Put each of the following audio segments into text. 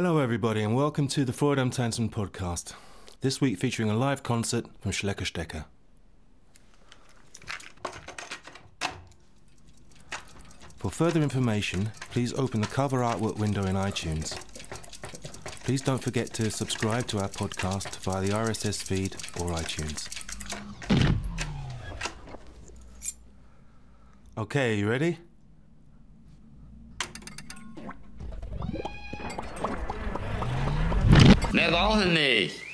Hello, everybody, and welcome to the Freude am Tanzen podcast. This week featuring a live concert from Schleck und Stecker. For further information, please open the cover artwork window in iTunes. Please don't forget to subscribe to our podcast via the RSS feed or iTunes. Okay, you ready? Brauchen nicht.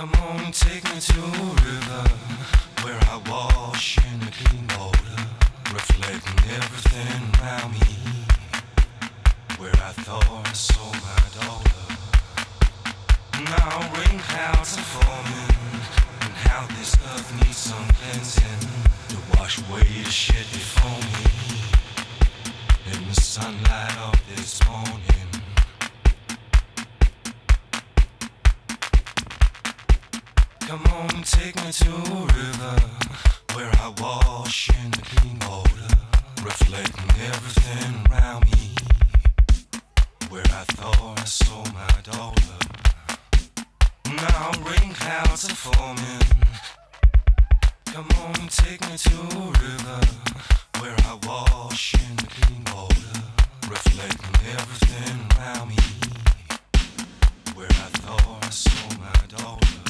Come on, take me to a river where I wash in the clean water, reflecting everything around me. Where I thought I saw my daughter. Now rain clouds are forming, and how this earth needs some cleansing to wash away the shit before me. In the sunlight of this morning. Come on, take me to a river where I wash in the clean water, reflecting everything around me. Where I thought I saw my daughter. Now rain clouds are forming. Come on, take me to a river where I wash in the clean water, reflecting everything around me. Where I thought I saw my daughter.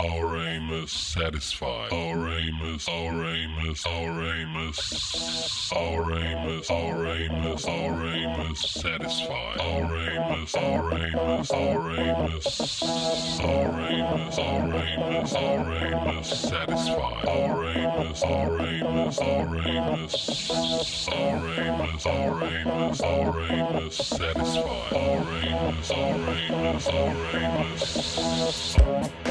our aim is satisfied. Our aim is, our aim is, our aim is, our aim is, our aim is, our aim is satisfied. Our aim is, our aim is, our aim is, our aim is, our aim is, our aim is satisfied. Our aim is, our aim is, our aim is, our aim is, our aim is, our aim is satisfied. Our aim is, our aim is, our aim is.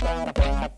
Thank.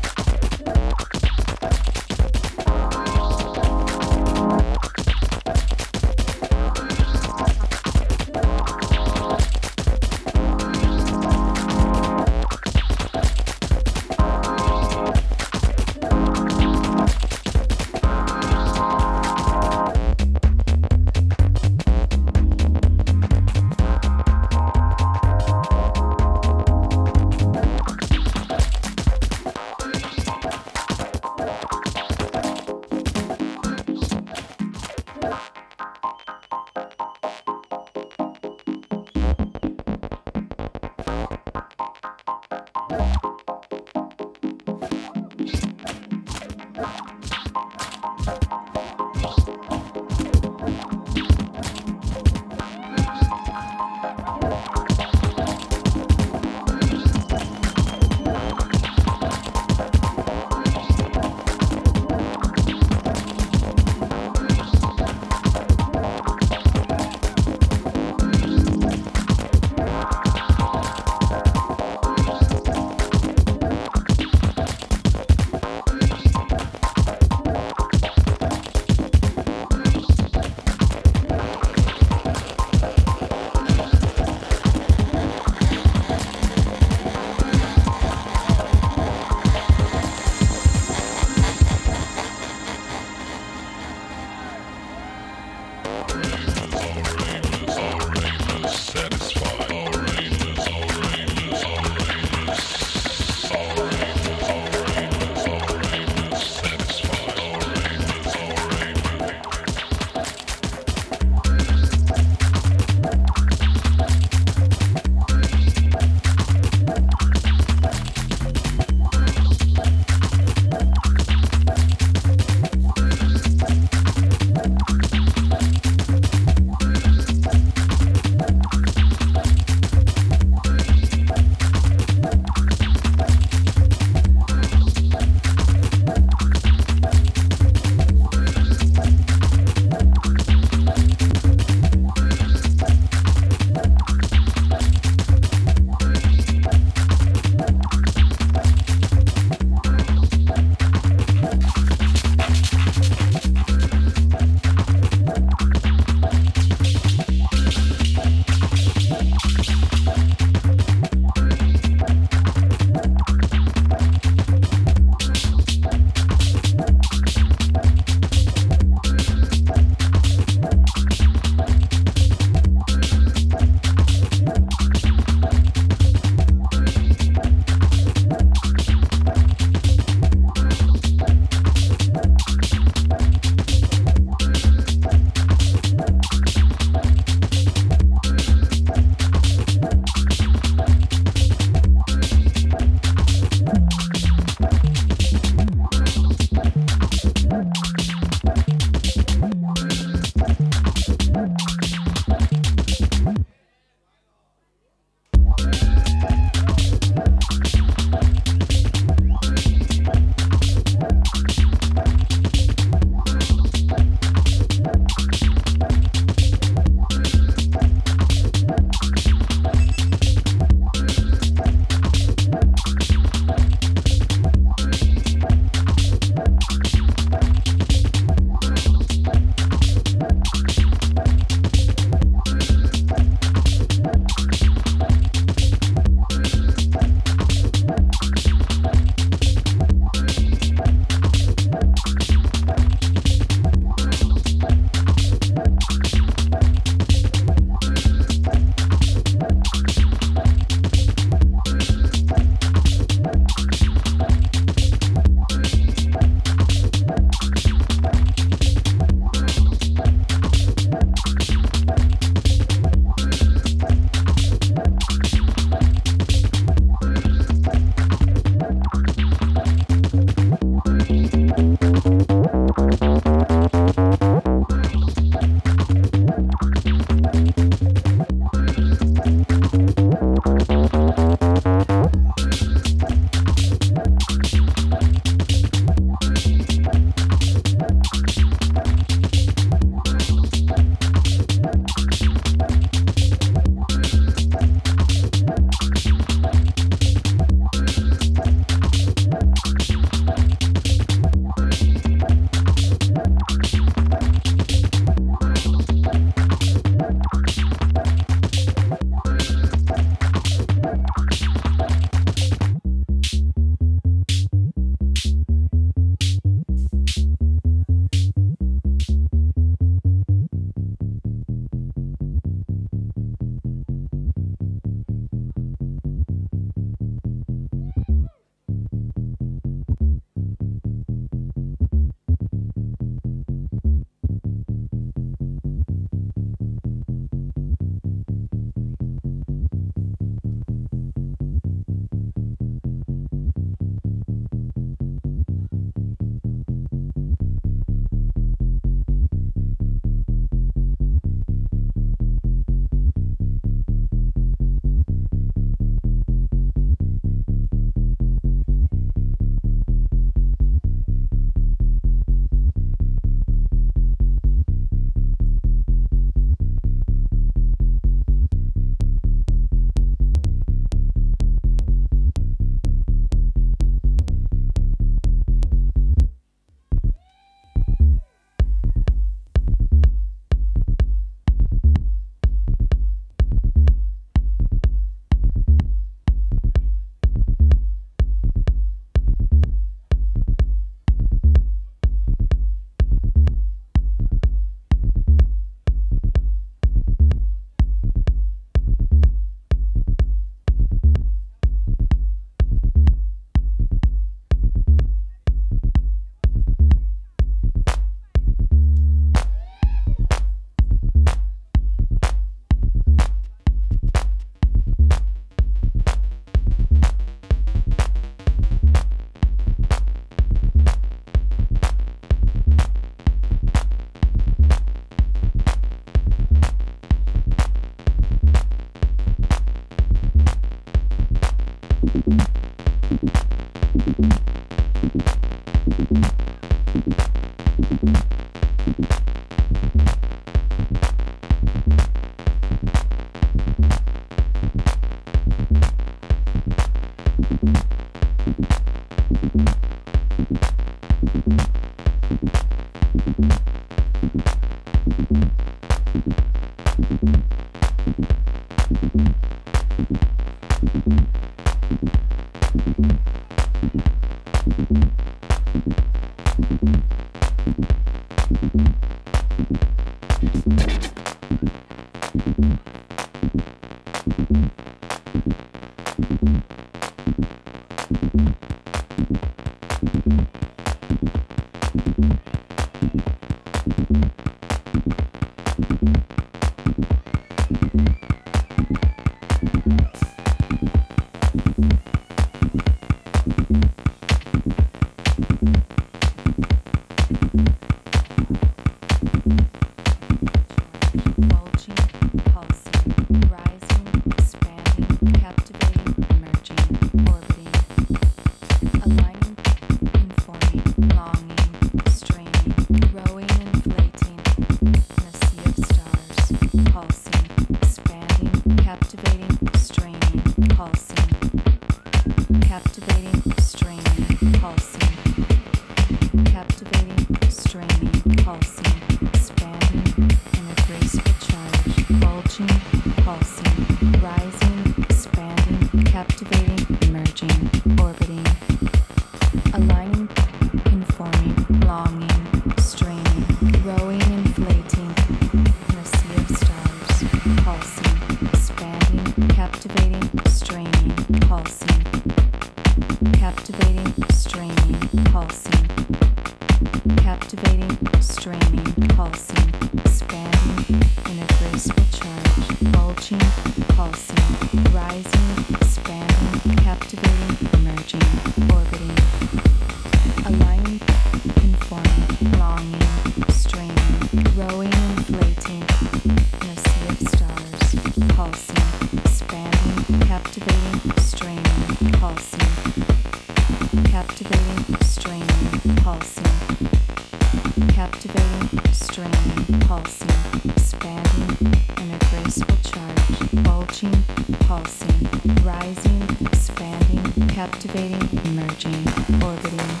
Captivating, emerging, orbiting,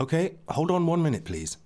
Okay, hold on one minute, please.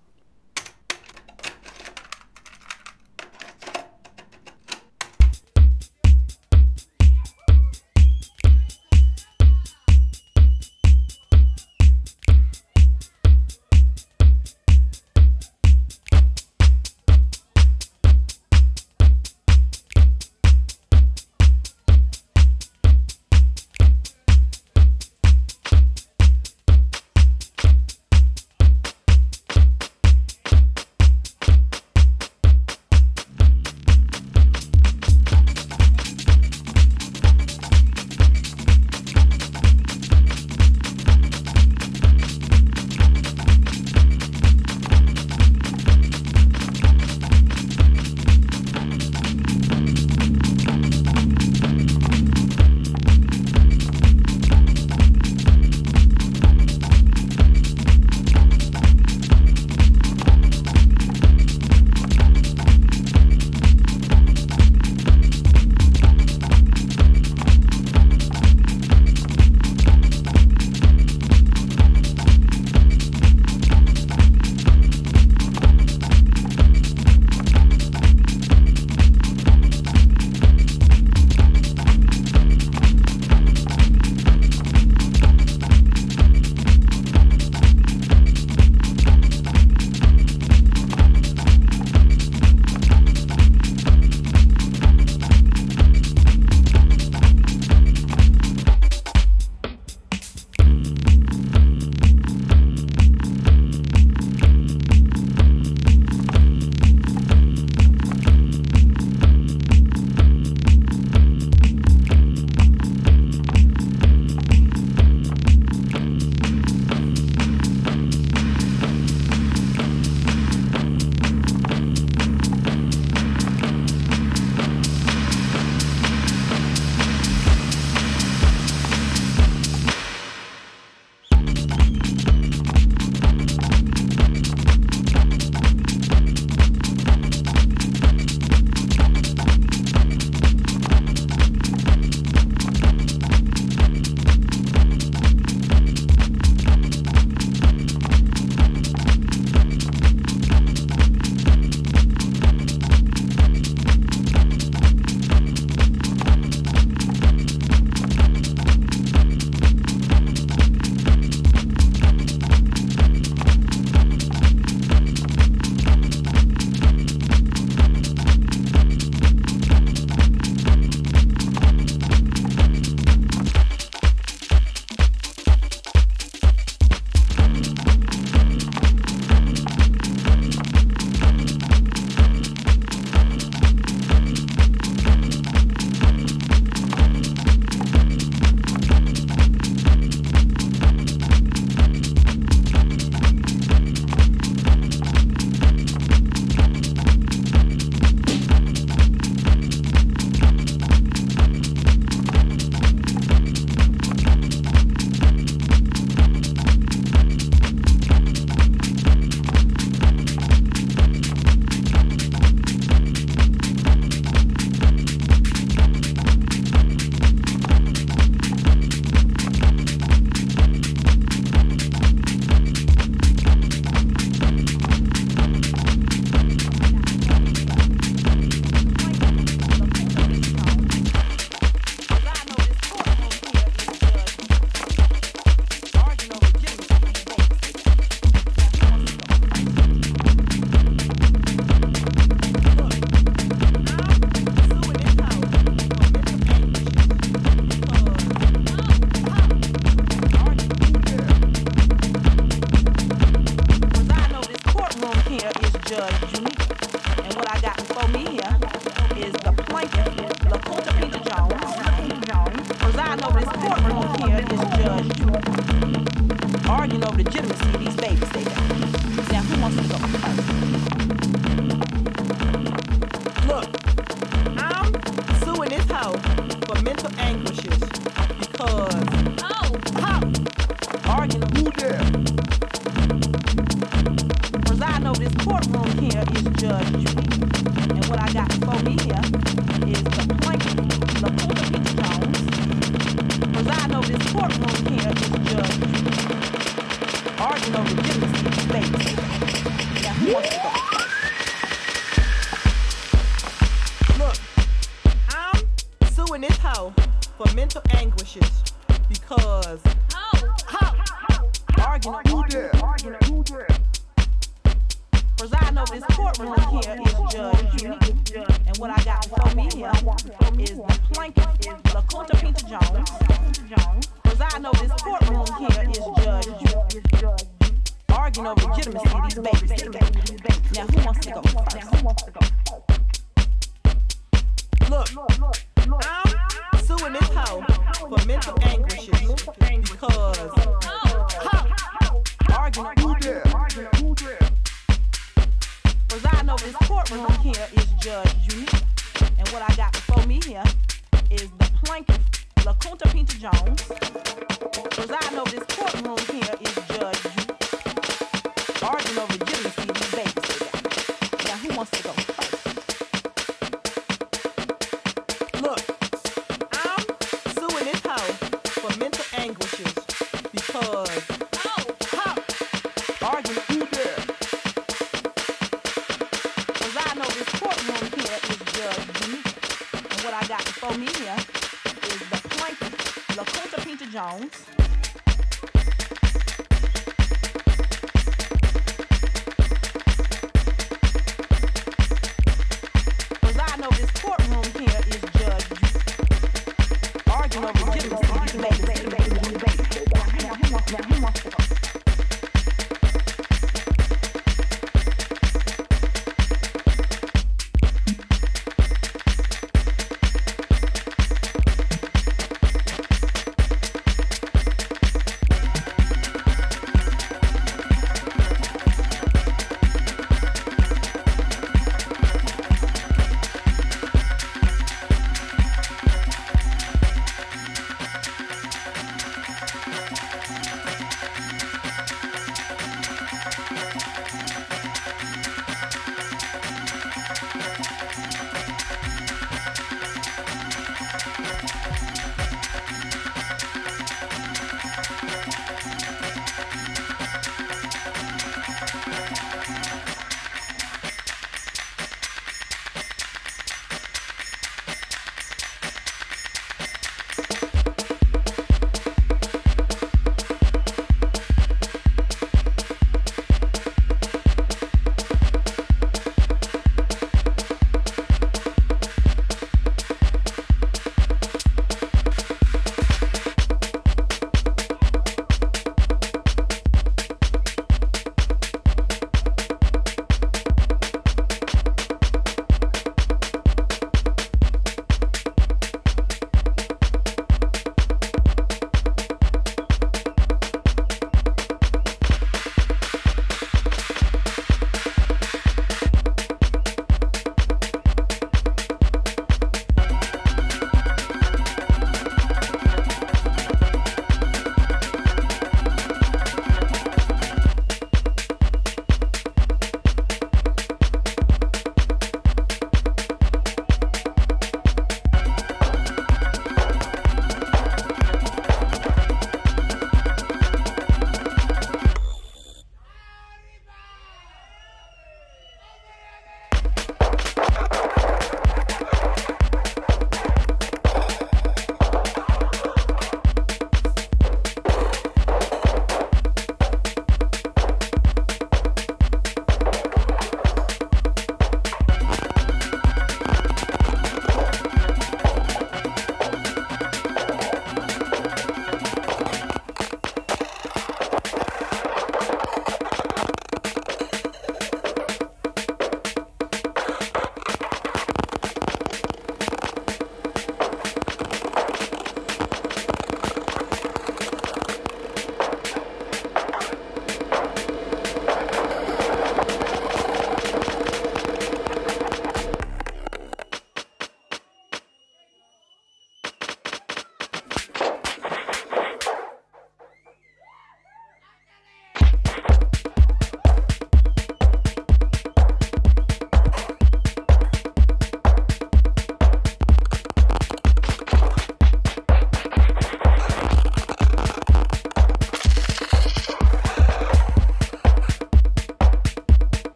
pounds.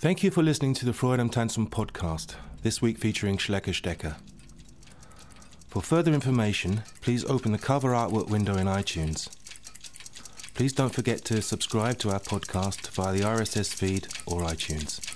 Thank you for listening to the Freude am Tanzen podcast, this week featuring Schleck und Stecker. For further information, please open the cover artwork window in iTunes. Please don't forget to subscribe to our podcast via the RSS feed or iTunes.